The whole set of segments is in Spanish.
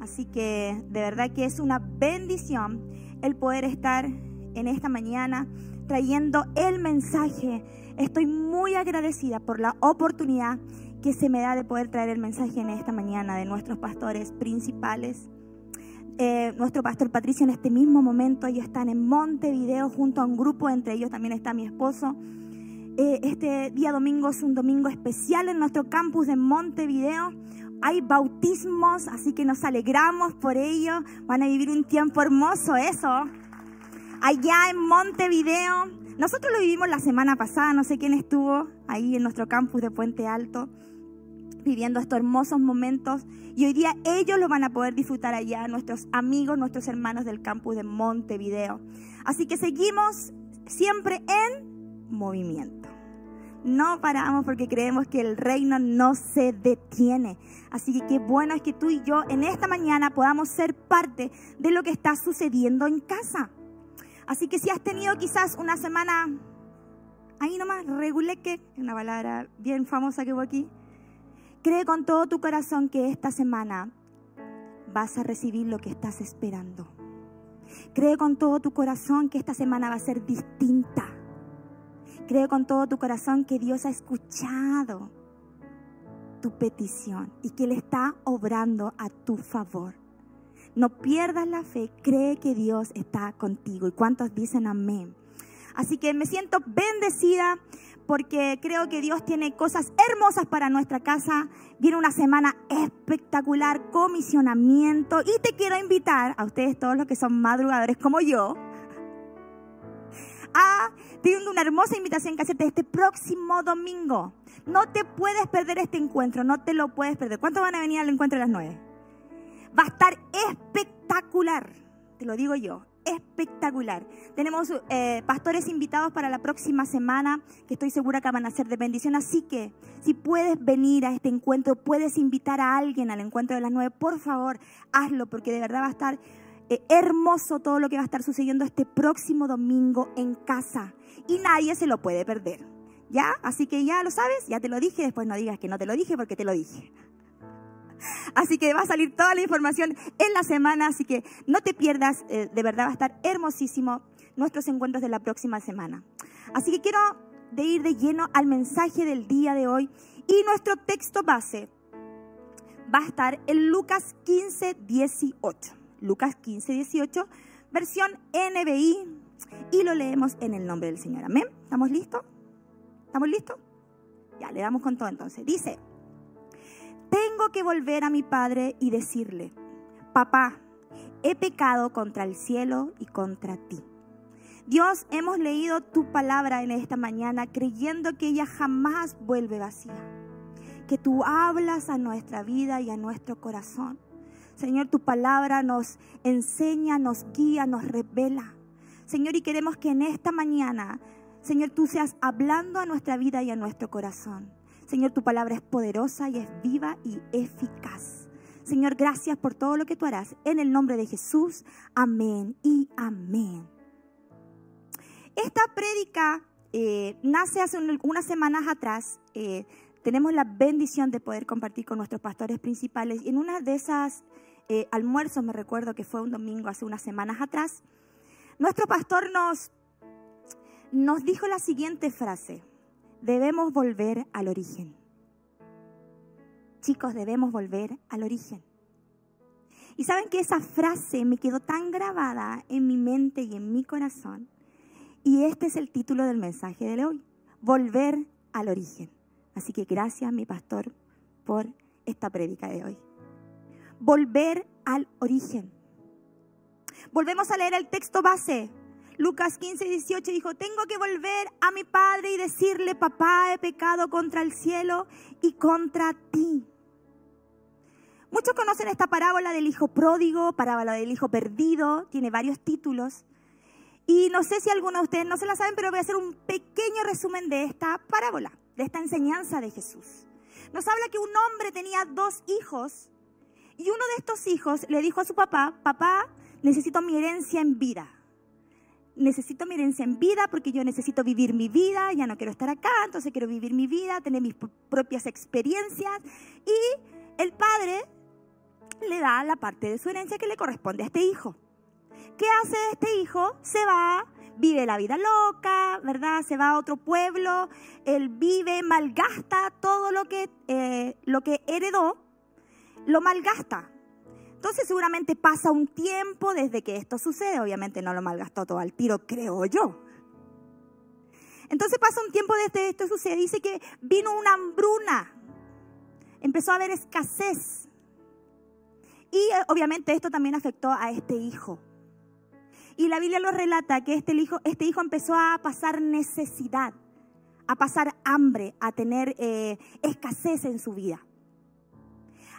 Así que de verdad que es una bendición el poder estar en esta mañana trayendo el mensaje. Estoy muy agradecida por la oportunidad que se me da de poder traer el mensaje en esta mañana de nuestros pastores principales. Eh, nuestro pastor Patricio en este mismo momento, ellos están en Montevideo junto a un grupo, entre ellos también está mi esposo. Eh, este día domingo es un domingo especial en nuestro campus de Montevideo. Hay bautismos, así que nos alegramos por ello. Van a vivir un tiempo hermoso eso. Allá en Montevideo. Nosotros lo vivimos la semana pasada, no sé quién estuvo ahí en nuestro campus de Puente Alto viviendo estos hermosos momentos y hoy día ellos lo van a poder disfrutar allá, nuestros amigos, nuestros hermanos del campus de Montevideo. Así que seguimos siempre en movimiento. No paramos porque creemos que el reino no se detiene. Así que qué bueno es que tú y yo en esta mañana podamos ser parte de lo que está sucediendo en casa. Así que si has tenido quizás una semana ahí nomás, reguleque, una palabra bien famosa que hubo aquí, Cree con todo tu corazón que esta semana vas a recibir lo que estás esperando. Cree con todo tu corazón que esta semana va a ser distinta. Cree con todo tu corazón que Dios ha escuchado tu petición y que Él está obrando a tu favor. No pierdas la fe, cree que Dios está contigo. ¿Y cuántos dicen amén? Así que me siento bendecida porque creo que Dios tiene cosas hermosas para nuestra casa. Viene una semana espectacular, comisionamiento. Y te quiero invitar a ustedes, todos los que son madrugadores como yo, a tener una hermosa invitación que hacerte este próximo domingo. No te puedes perder este encuentro, no te lo puedes perder. ¿Cuántos van a venir al encuentro a las nueve? Va a estar espectacular, te lo digo yo, espectacular. Tenemos eh, pastores invitados para la próxima semana que estoy segura que van a ser de bendición. Así que si puedes venir a este encuentro, puedes invitar a alguien al encuentro de las nueve, por favor, hazlo porque de verdad va a estar hermoso todo lo que va a estar sucediendo este próximo domingo en casa. Y nadie se lo puede perder. ¿Ya? Así que ya lo sabes, ya te lo dije, después no digas que no te lo dije porque te lo dije. Así que va a salir toda la información en la semana, así que no te pierdas, eh, de verdad va a estar hermosísimo nuestros encuentros de la próxima semana. Así que quiero de ir de lleno al mensaje del día de hoy y nuestro texto base va a estar en Lucas 15, 18. Lucas 15, 18, versión NBI y lo leemos en el nombre del Señor. Amén. ¿Estamos listos? ¿Estamos listos? Ya, le damos con todo entonces. Dice, tengo que volver a mi padre y decirle, papá, he pecado contra el cielo y contra ti. Dios, hemos leído tu palabra en esta mañana creyendo que ella jamás vuelve vacía, que tú hablas a nuestra vida y a nuestro corazón. Señor, tu palabra nos enseña, nos guía, nos revela. Señor, y queremos que en esta mañana, Señor, tú seas hablando a nuestra vida y a nuestro corazón. Señor, tu palabra es poderosa y es viva y eficaz. Señor, gracias por todo lo que tú harás. En el nombre de Jesús, amén y amén. Esta prédica eh, nace hace unas semanas atrás. Eh, tenemos la bendición de poder compartir con nuestros pastores principales. Y en una de esas eh, almuerzos, me recuerdo que fue un domingo hace unas semanas atrás, nuestro pastor nos, nos dijo la siguiente frase debemos volver al origen. Chicos, debemos volver al origen. Y saben que esa frase me quedó tan grabada en mi mente y en mi corazón. Y este es el título del mensaje de hoy, volver al origen. Así que gracias, mi pastor, por esta prédica de hoy. Volver al origen. Volvemos a leer el texto base, Lucas 15, 18 dijo, tengo que volver a mi padre y decirle, papá, he pecado contra el cielo y contra ti. Muchos conocen esta parábola del hijo pródigo, parábola del hijo perdido, tiene varios títulos. Y no sé si algunos de ustedes no se la saben, pero voy a hacer un pequeño resumen de esta parábola, de esta enseñanza de Jesús. Nos habla que un hombre tenía dos hijos y uno de estos hijos le dijo a su papá, papá, necesito mi herencia en vida necesito mi herencia en vida porque yo necesito vivir mi vida, ya no quiero estar acá, entonces quiero vivir mi vida, tener mis propias experiencias. Y el padre le da la parte de su herencia que le corresponde a este hijo. ¿Qué hace este hijo? Se va, vive la vida loca, ¿verdad? Se va a otro pueblo, él vive, malgasta todo lo que, eh, lo que heredó, lo malgasta. Entonces seguramente pasa un tiempo desde que esto sucede, obviamente no lo malgastó todo al tiro, creo yo. Entonces pasa un tiempo desde que esto sucede, dice que vino una hambruna, empezó a haber escasez. Y eh, obviamente esto también afectó a este hijo. Y la Biblia lo relata que este hijo, este hijo empezó a pasar necesidad, a pasar hambre, a tener eh, escasez en su vida.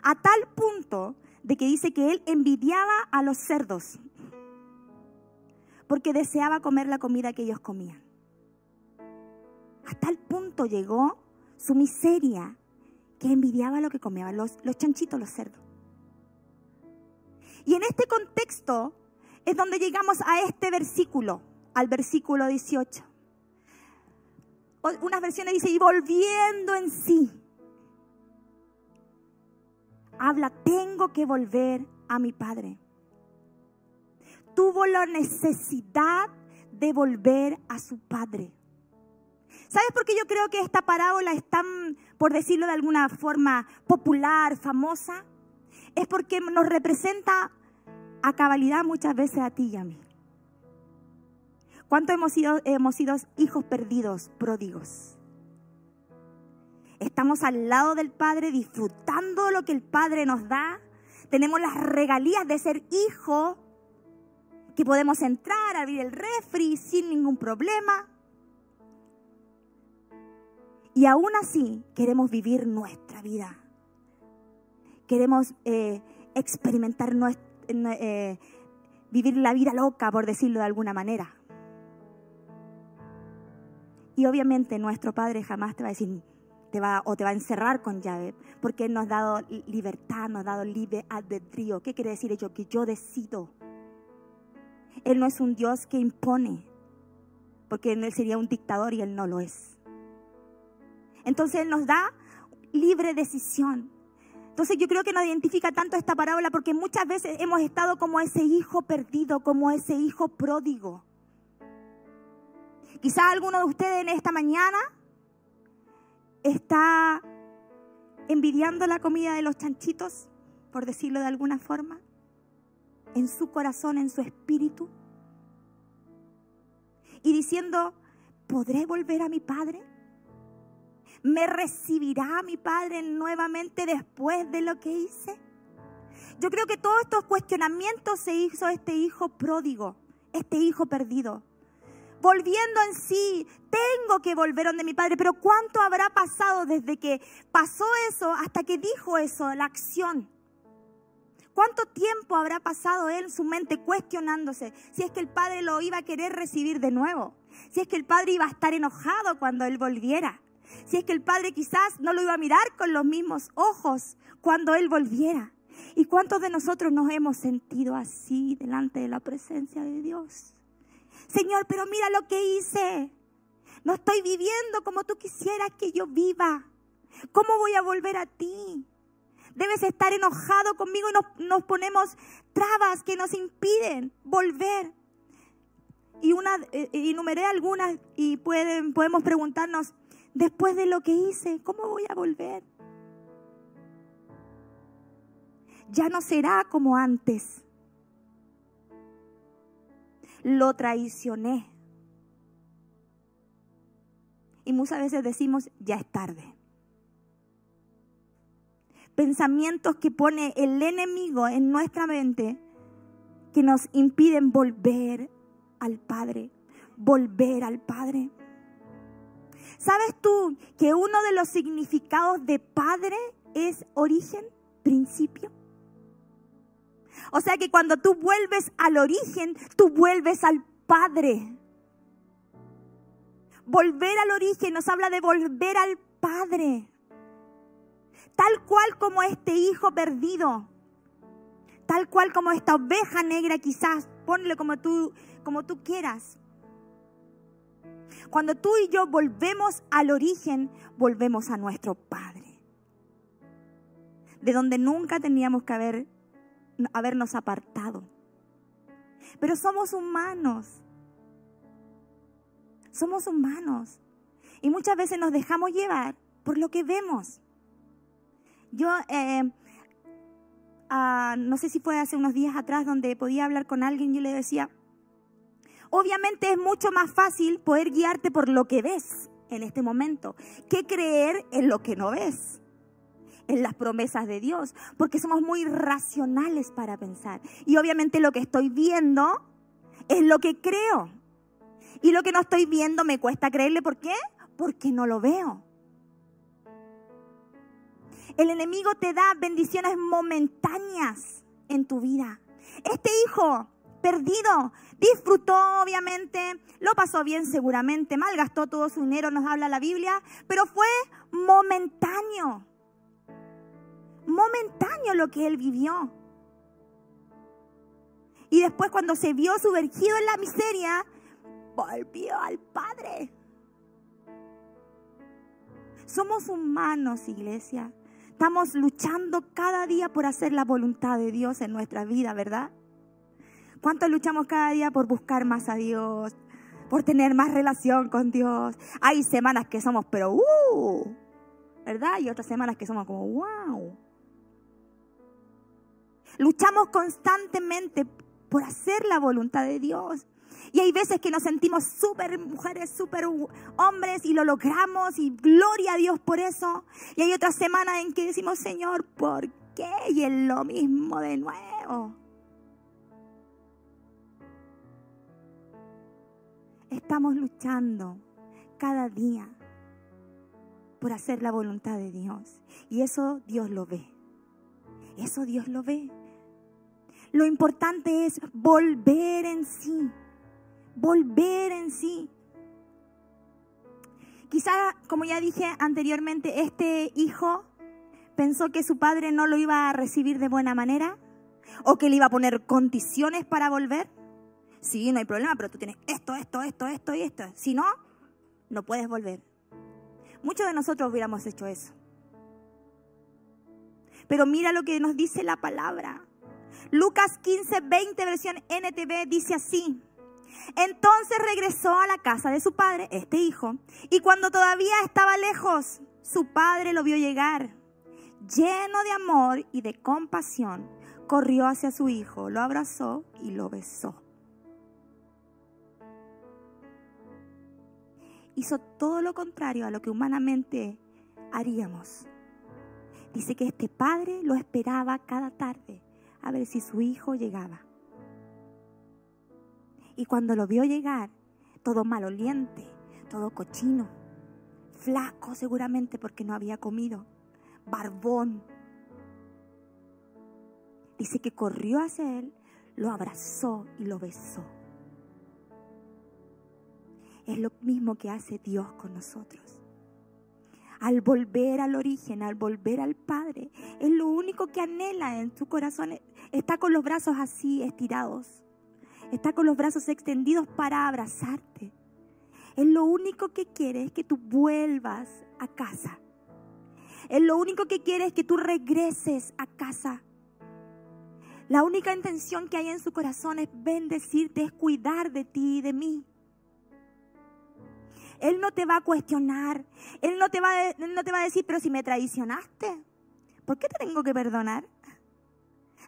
A tal punto de que dice que él envidiaba a los cerdos porque deseaba comer la comida que ellos comían. A tal punto llegó su miseria que envidiaba lo que comían los, los chanchitos, los cerdos. Y en este contexto, es donde llegamos a este versículo, al versículo 18. Unas versiones dice, y volviendo en sí, habla, tengo que volver a mi padre. Tuvo la necesidad de volver a su padre. ¿Sabes por qué yo creo que esta parábola es tan, por decirlo de alguna forma, popular, famosa? Es porque nos representa a cabalidad muchas veces a ti y a mí. ¿Cuánto hemos sido, hemos sido hijos perdidos, pródigos? Estamos al lado del Padre disfrutando lo que el Padre nos da. Tenemos las regalías de ser hijo, que podemos entrar, abrir el refri sin ningún problema. Y aún así queremos vivir nuestra vida. Queremos eh, experimentar eh, vivir la vida loca, por decirlo de alguna manera. Y obviamente nuestro Padre jamás te va a decir, o te va a encerrar con llave, porque Él nos ha dado libertad, nos ha dado libre albedrío. ¿Qué quiere decir ello? Que yo decido. Él no es un Dios que impone, porque Él sería un dictador y Él no lo es. Entonces Él nos da libre decisión. Entonces yo creo que nos identifica tanto esta parábola porque muchas veces hemos estado como ese hijo perdido, como ese hijo pródigo. Quizá alguno de ustedes en esta mañana está envidiando la comida de los chanchitos, por decirlo de alguna forma, en su corazón, en su espíritu, y diciendo, ¿podré volver a mi padre? ¿Me recibirá mi Padre nuevamente después de lo que hice? Yo creo que todos estos cuestionamientos se hizo este hijo pródigo, este hijo perdido. Volviendo en sí, tengo que volver donde mi padre, pero ¿cuánto habrá pasado desde que pasó eso hasta que dijo eso, la acción? ¿Cuánto tiempo habrá pasado él en su mente cuestionándose si es que el padre lo iba a querer recibir de nuevo? Si es que el padre iba a estar enojado cuando él volviera? Si es que el Padre quizás no lo iba a mirar con los mismos ojos cuando Él volviera. ¿Y cuántos de nosotros nos hemos sentido así delante de la presencia de Dios? Señor, pero mira lo que hice. No estoy viviendo como tú quisieras que yo viva. ¿Cómo voy a volver a ti? Debes estar enojado conmigo y nos, nos ponemos trabas que nos impiden volver. Y una, eh, enumeré algunas y pueden, podemos preguntarnos, después de lo que hice, ¿cómo voy a volver? Ya no será como antes. Lo traicioné. Y muchas veces decimos, ya es tarde. Pensamientos que pone el enemigo en nuestra mente que nos impiden volver al Padre, volver al Padre. ¿Sabes tú que uno de los significados de padre es origen, principio? O sea que cuando tú vuelves al origen, tú vuelves al Padre. Volver al origen nos habla de volver al Padre. Tal cual como este hijo perdido. Tal cual como esta oveja negra quizás. Ponle como tú, como tú quieras. Cuando tú y yo volvemos al origen, volvemos a nuestro Padre. De donde nunca teníamos que haber habernos apartado. Pero somos humanos. Somos humanos. Y muchas veces nos dejamos llevar por lo que vemos. Yo, eh, ah, no sé si fue hace unos días atrás donde podía hablar con alguien, yo le decía, obviamente es mucho más fácil poder guiarte por lo que ves en este momento que creer en lo que no ves en las promesas de Dios, porque somos muy racionales para pensar. Y obviamente lo que estoy viendo es lo que creo. Y lo que no estoy viendo me cuesta creerle. ¿Por qué? Porque no lo veo. El enemigo te da bendiciones momentáneas en tu vida. Este hijo perdido disfrutó obviamente, lo pasó bien seguramente, malgastó todo su dinero, nos habla la Biblia, pero fue momentáneo momentáneo lo que él vivió. Y después cuando se vio sumergido en la miseria, volvió al Padre. Somos humanos, iglesia. Estamos luchando cada día por hacer la voluntad de Dios en nuestra vida, ¿verdad? ¿Cuánto luchamos cada día por buscar más a Dios? Por tener más relación con Dios. Hay semanas que somos, pero ¡uh! ¿Verdad? Y otras semanas que somos como, ¡wow! Luchamos constantemente por hacer la voluntad de Dios. Y hay veces que nos sentimos súper mujeres, súper hombres y lo logramos y gloria a Dios por eso. Y hay otras semanas en que decimos, Señor, ¿por qué? Y es lo mismo de nuevo. Estamos luchando cada día por hacer la voluntad de Dios. Y eso Dios lo ve. Eso Dios lo ve. Lo importante es volver en sí, volver en sí. Quizá, como ya dije anteriormente, este hijo pensó que su padre no lo iba a recibir de buena manera o que le iba a poner condiciones para volver. Sí, no hay problema, pero tú tienes esto, esto, esto, esto y esto. Si no, no puedes volver. Muchos de nosotros hubiéramos hecho eso. Pero mira lo que nos dice la palabra. Lucas 15, 20, versión NTV, dice así. Entonces regresó a la casa de su padre, este hijo, y cuando todavía estaba lejos, su padre lo vio llegar. Lleno de amor y de compasión, corrió hacia su hijo, lo abrazó y lo besó. Hizo todo lo contrario a lo que humanamente haríamos. Dice que este padre lo esperaba cada tarde a ver si su hijo llegaba. Y cuando lo vio llegar, todo maloliente, todo cochino, flaco seguramente porque no había comido, barbón. Dice que corrió hacia él, lo abrazó y lo besó. Es lo mismo que hace Dios con nosotros al volver al origen, al volver al Padre. Es lo único que anhela en su corazón. Está con los brazos así estirados. Está con los brazos extendidos para abrazarte. Es lo único que quiere es que tú vuelvas a casa. Es lo único que quiere es que tú regreses a casa. La única intención que hay en su corazón es bendecirte, es cuidar de ti y de mí. Él no te va a cuestionar. Él no te va, a, no te va a decir, pero si me traicionaste, ¿por qué te tengo que perdonar?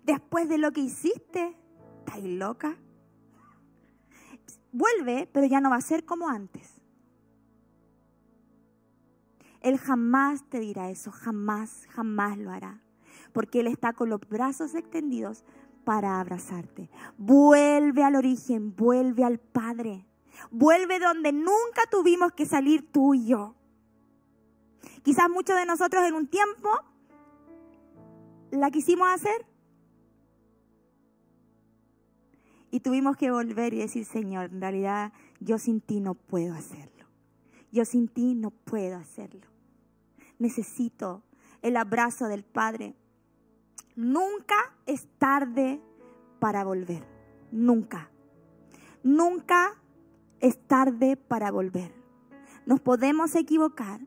Después de lo que hiciste, ¿estás loca? Vuelve, pero ya no va a ser como antes. Él jamás te dirá eso, jamás, jamás lo hará. Porque Él está con los brazos extendidos para abrazarte. Vuelve al origen, vuelve al Padre. Vuelve donde nunca tuvimos que salir tú y yo. Quizás muchos de nosotros en un tiempo la quisimos hacer y tuvimos que volver y decir, Señor, en realidad yo sin ti no puedo hacerlo. Yo sin ti no puedo hacerlo. Necesito el abrazo del Padre. Nunca es tarde para volver. Nunca. Nunca es tarde para volver. Nos podemos equivocar,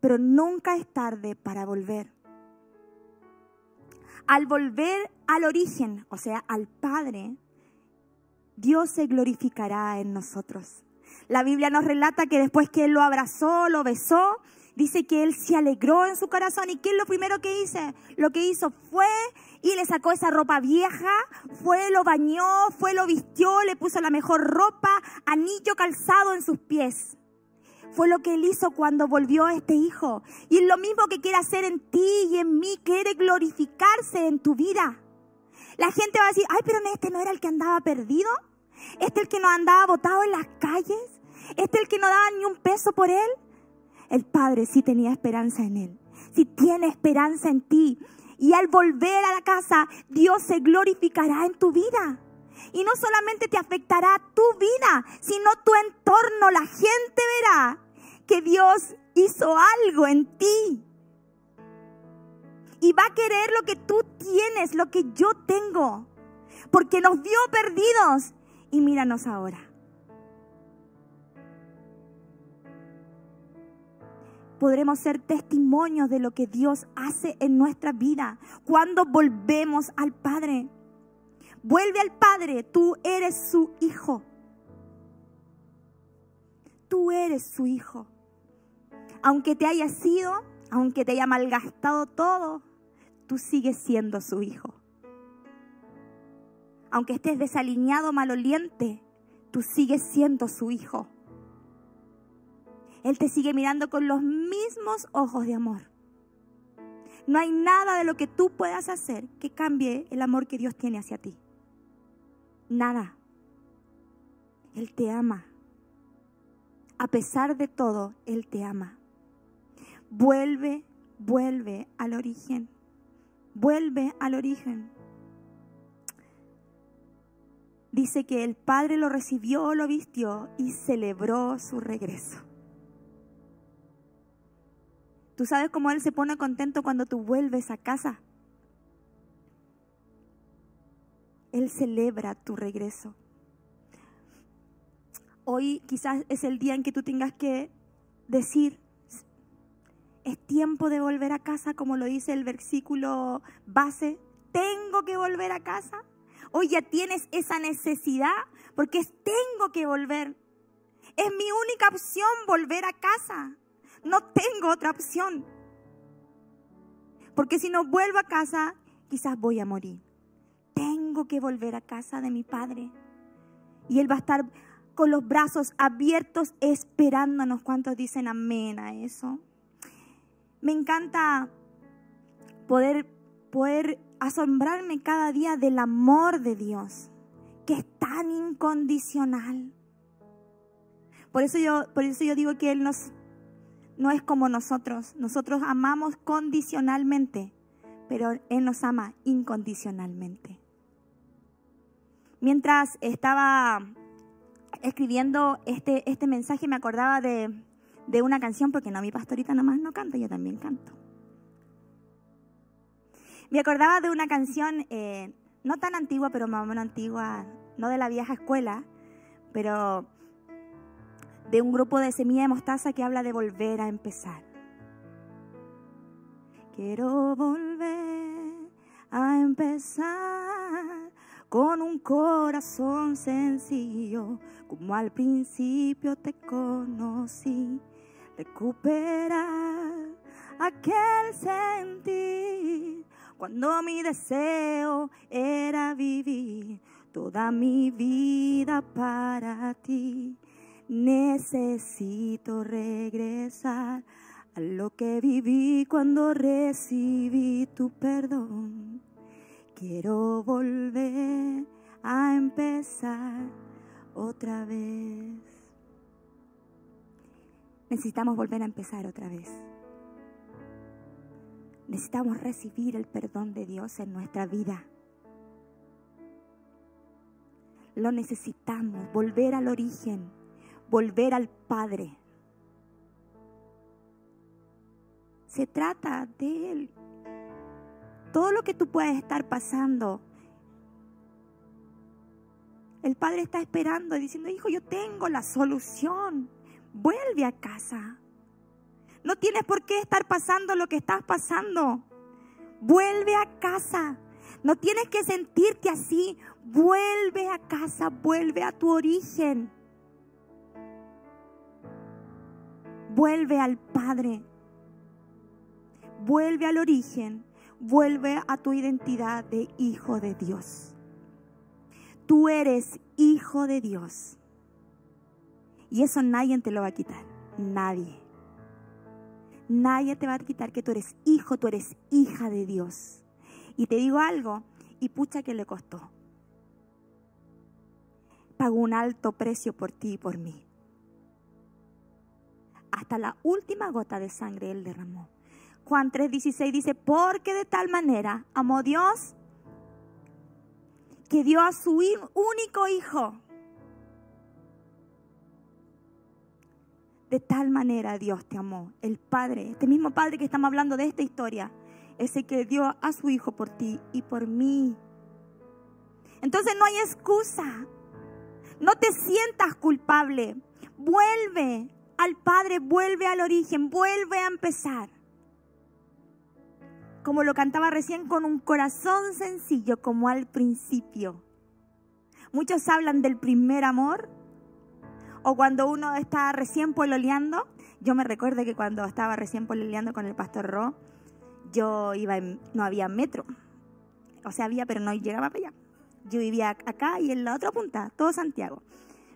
pero nunca es tarde para volver. al volver al origen, o sea, al Padre, Dios se glorificará en nosotros. La Biblia nos relata que después que Él lo abrazó, lo besó, dice que Él se alegró en su corazón. ¿Y qué es lo primero que hizo? Lo que hizo fue y le sacó esa ropa vieja, fue, lo bañó, fue, lo vistió, le puso la mejor ropa, anillo calzado en sus pies. Fue lo que él hizo cuando volvió a este hijo. Y es lo mismo que quiere hacer en ti y en mí, quiere glorificarse en tu vida. La gente va a decir, ay, pero este no era el que andaba perdido. Este el que no andaba botado en las calles. Este el que no daba ni un peso por él. El Padre sí tenía esperanza en él. Si tiene esperanza en ti. Y al volver a la casa, Dios se glorificará en tu vida. Y no solamente te afectará tu vida, sino tu entorno. La gente verá que Dios hizo algo en ti. Y va a querer lo que tú tienes, lo que yo tengo. Porque nos vio perdidos. Y míranos ahora. Podremos ser testimonios de lo que Dios hace en nuestra vida cuando volvemos al Padre. Vuelve al Padre, tú eres su hijo. Tú eres su hijo. Aunque te haya sido, aunque te haya malgastado todo, tú sigues siendo su hijo. Aunque estés desalineado, maloliente, tú sigues siendo su hijo. Él te sigue mirando con los mismos ojos de amor. No hay nada de lo que tú puedas hacer que cambie el amor que Dios tiene hacia ti. Nada. Él te ama. A pesar de todo, Él te ama. Vuelve, vuelve al origen. Vuelve al origen. Dice que el Padre lo recibió, lo vistió y celebró su regreso. Tú sabes cómo Él se pone contento cuando tú vuelves a casa. Él celebra tu regreso. Hoy quizás es el día en que tú tengas que decir, es tiempo de volver a casa, como lo dice el versículo base, tengo que volver a casa. Hoy ya tienes esa necesidad porque tengo que volver. Es mi única opción volver a casa. No tengo otra opción. Porque si no vuelvo a casa, quizás voy a morir. Tengo que volver a casa de mi padre. Y Él va a estar con los brazos abiertos esperándonos. ¿Cuántos dicen amén a eso? Me encanta poder, poder asombrarme cada día del amor de Dios, que es tan incondicional. Por eso yo, por eso yo digo que Él nos no es como nosotros. Nosotros amamos condicionalmente, pero Él nos ama incondicionalmente. Mientras estaba escribiendo este, este mensaje me acordaba de, una canción, porque no, mi pastorita nomás no canta, yo también canto. Me acordaba de una canción, eh, no tan antigua, pero más o menos antigua, no de la vieja escuela, pero de un grupo de semilla de mostaza que habla de volver a empezar. Quiero volver a empezar con un corazón sencillo, como al principio te conocí. Recuperar aquel sentir cuando mi deseo era vivir toda mi vida para ti Necesito regresar a lo que viví cuando recibí tu perdón. Quiero volver a empezar otra vez. Necesitamos volver a empezar otra vez. Necesitamos recibir el perdón de Dios en nuestra vida. Lo necesitamos, volver al origen volver al Padre. Se trata de Él. Todo lo que tú puedes estar pasando, el Padre está esperando diciendo, hijo, yo tengo la solución. Vuelve a casa. No tienes por qué estar pasando lo que estás pasando. Vuelve a casa. No tienes que sentirte así. Vuelve a casa, vuelve a tu origen. Vuelve al Padre. Vuelve al origen. Vuelve a tu identidad de hijo de Dios. Tú eres hijo de Dios. Y eso nadie te lo va a quitar. Nadie. Nadie te va a quitar que tú eres hijo, tú eres hija de Dios. Y te digo algo, y pucha que le costó. Pagó un alto precio por ti y por mí. Hasta la última gota de sangre Él derramó. Juan 3:16 dice, porque de tal manera amó Dios que dio a su único hijo. De tal manera Dios te amó, el Padre, este mismo Padre que estamos hablando de esta historia, ese que dio a su Hijo por ti y por mí. Entonces no hay excusa. No te sientas culpable. Vuelve al Padre, vuelve al origen, vuelve a empezar. Como lo cantaba recién, con un corazón sencillo como al principio. Muchos hablan del primer amor o cuando uno está recién pololeando. Yo me recuerdo que cuando estaba recién pololeando con el pastor Ro, yo iba en, no había metro. O sea, había, pero no llegaba para allá. Yo vivía acá y en la otra punta, todo Santiago.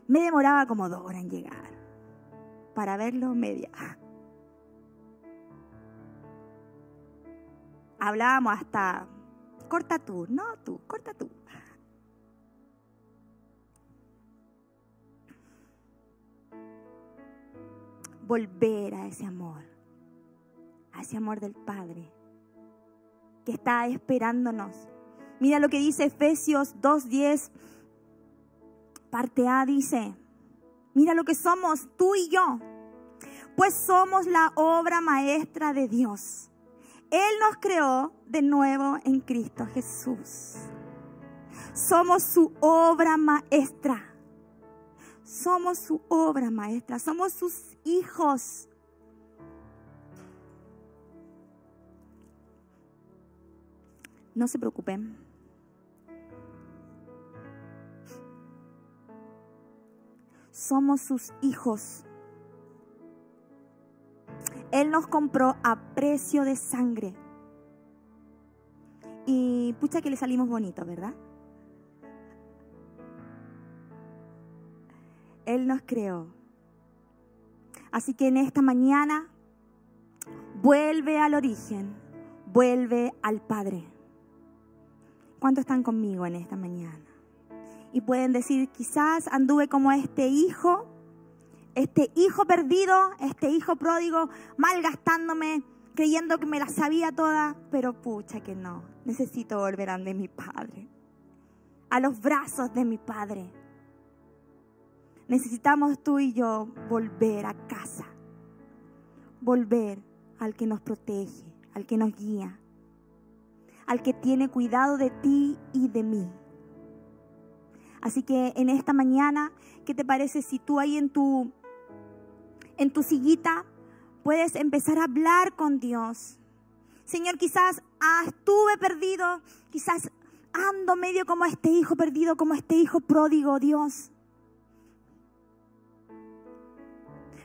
Me demoraba como dos horas en llegar para verlo media. Hablábamos hasta, corta tú, no tú, corta tú. Volver a ese amor, a ese amor del Padre que está esperándonos. Mira lo que dice Efesios 2.10, parte A dice, mira lo que somos tú y yo, pues somos la obra maestra de Dios. Él nos creó de nuevo en Cristo Jesús. Somos su obra maestra. Somos su obra maestra. Somos sus hijos. No se preocupen. Somos sus hijos. Él nos compró a precio de sangre. Y pucha que le salimos bonitos, ¿verdad? Él nos creó. Así que en esta mañana vuelve al origen, vuelve al Padre. ¿Cuántos están conmigo en esta mañana? Y pueden decir, quizás anduve como este hijo, este hijo perdido, este hijo pródigo, malgastándome, creyendo que me la sabía toda, pero pucha que no, necesito volver a de mi Padre, a los brazos de mi Padre. Necesitamos tú y yo volver a casa, volver al que nos protege, al que nos guía, al que tiene cuidado de ti y de mí. Así que en esta mañana, ¿qué te parece si tú ahí en tu en tu sillita puedes empezar a hablar con Dios? Señor, quizás ah, estuve perdido, quizás ando medio como este hijo perdido, como este hijo pródigo, Dios.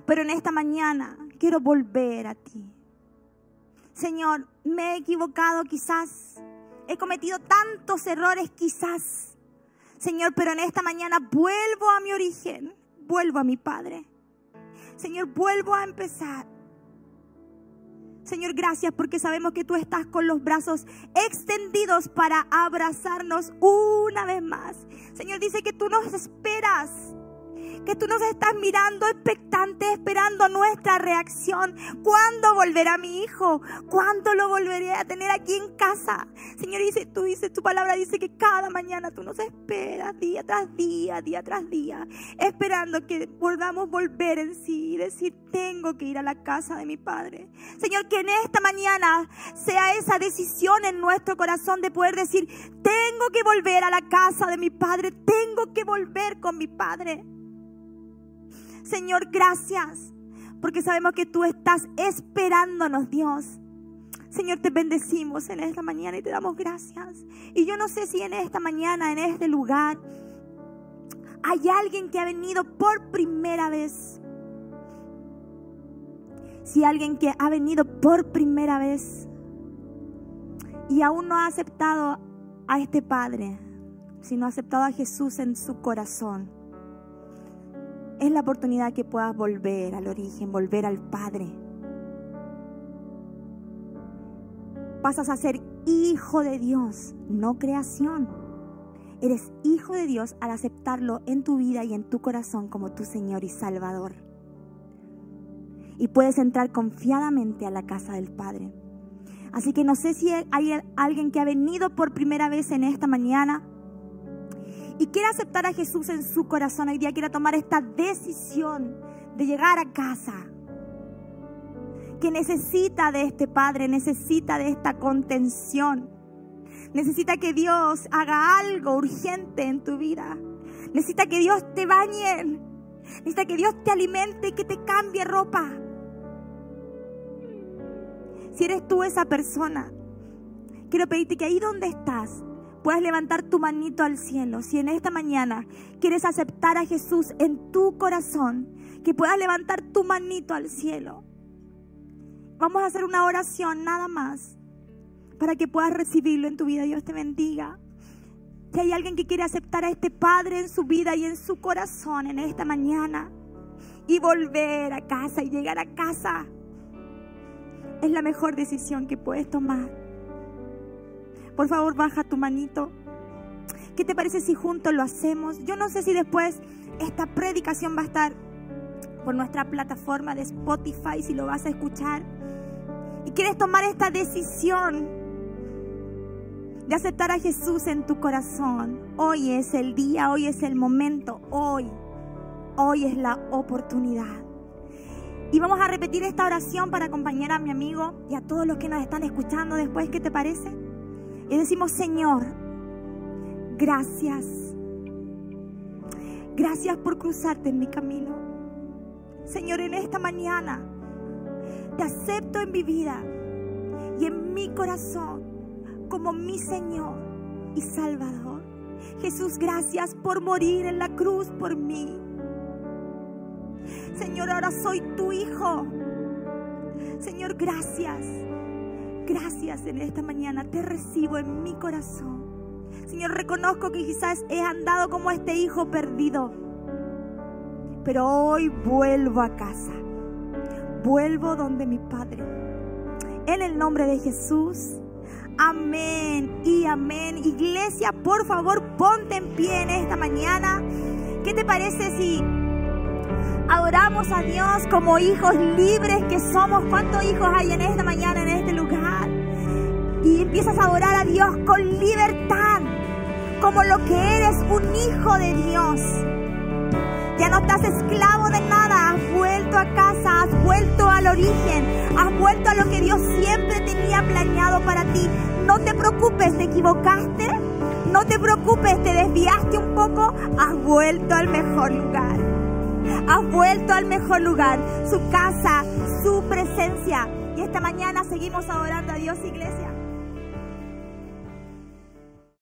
Pero en esta mañana quiero volver a ti. Señor, me he equivocado quizás, he cometido tantos errores quizás. Señor, pero en esta mañana vuelvo a mi origen, vuelvo a mi Padre. Señor, vuelvo a empezar. Señor, gracias porque sabemos que tú estás con los brazos extendidos para abrazarnos una vez más. Señor, dice que tú nos esperas que tú nos estás mirando expectante, esperando nuestra reacción. ¿Cuándo volverá mi hijo? ¿Cuándo lo volveré a tener aquí en casa? Señor, dice, tú dices, tu palabra dice que cada mañana tú nos esperas día tras día, día tras día, esperando que volvamos volver en sí y decir, tengo que ir a la casa de mi Padre. Señor, que en esta mañana sea esa decisión en nuestro corazón de poder decir, tengo que volver a la casa de mi Padre, tengo que volver con mi Padre. Señor, gracias, porque sabemos que tú estás esperándonos, Dios. Señor, te bendecimos en esta mañana y te damos gracias. Y yo no sé si en esta mañana, en este lugar, hay alguien que ha venido por primera vez. Si alguien que ha venido por primera vez y aún no ha aceptado a este Padre, sino ha aceptado a Jesús en su corazón, es la oportunidad que puedas volver al origen, volver al Padre. Pasas a ser hijo de Dios, no creación. Eres hijo de Dios al aceptarlo en tu vida y en tu corazón como tu Señor y Salvador. Y puedes entrar confiadamente a la casa del Padre. Así que no sé si hay alguien que ha venido por primera vez en esta mañana y quiere aceptar a Jesús en su corazón. Hoy día quiere tomar esta decisión de llegar a casa. Que necesita de este Padre, necesita de esta contención. Necesita que Dios haga algo urgente en tu vida. Necesita que Dios te bañe. Necesita que Dios te alimente y que te cambie ropa. Si eres tú esa persona, quiero pedirte que ahí donde estás, puedas levantar tu manito al cielo. Si en esta mañana quieres aceptar a Jesús en tu corazón, que puedas levantar tu manito al cielo. Vamos a hacer una oración nada más para que puedas recibirlo en tu vida. Dios te bendiga. Si hay alguien que quiere aceptar a este Padre en su vida y en su corazón en esta mañana y volver a casa y llegar a casa es la mejor decisión que puedes tomar. Por favor, baja tu manito. ¿Qué te parece si juntos lo hacemos? Yo no sé si después esta predicación va a estar por nuestra plataforma de Spotify, si lo vas a escuchar. Y quieres tomar esta decisión de aceptar a Jesús en tu corazón. Hoy es el día, hoy es el momento, hoy, hoy es la oportunidad. Y vamos a repetir esta oración para acompañar a mi amigo y a todos los que nos están escuchando después. ¿Qué te parece? Y decimos, Señor, gracias. Gracias por cruzarte en mi camino. Señor, en esta mañana te acepto en mi vida y en mi corazón como mi Señor y Salvador. Jesús, gracias por morir en la cruz por mí. Señor, ahora soy tu hijo. Señor, gracias. Gracias en esta mañana. Te recibo en mi corazón. Señor, reconozco que quizás he andado como este hijo perdido. Pero hoy vuelvo a casa. Vuelvo donde mi Padre. En el nombre de Jesús. Amén y amén. Iglesia, por favor, ponte en pie en esta mañana. ¿Qué te parece si adoramos a Dios como hijos libres que somos. ¿Cuántos hijos hay en esta mañana, en este lugar? Y empiezas a adorar a Dios con libertad, como lo que eres un hijo de Dios. Ya no estás esclavo de nada, has vuelto a casa, has vuelto al origen, has vuelto a lo que Dios siempre tenía planeado para ti. No te preocupes, te equivocaste, no te preocupes, te desviaste un poco, has vuelto al mejor lugar has vuelto al mejor lugar, su casa, su presencia. Y esta mañana seguimos adorando a Dios, iglesia.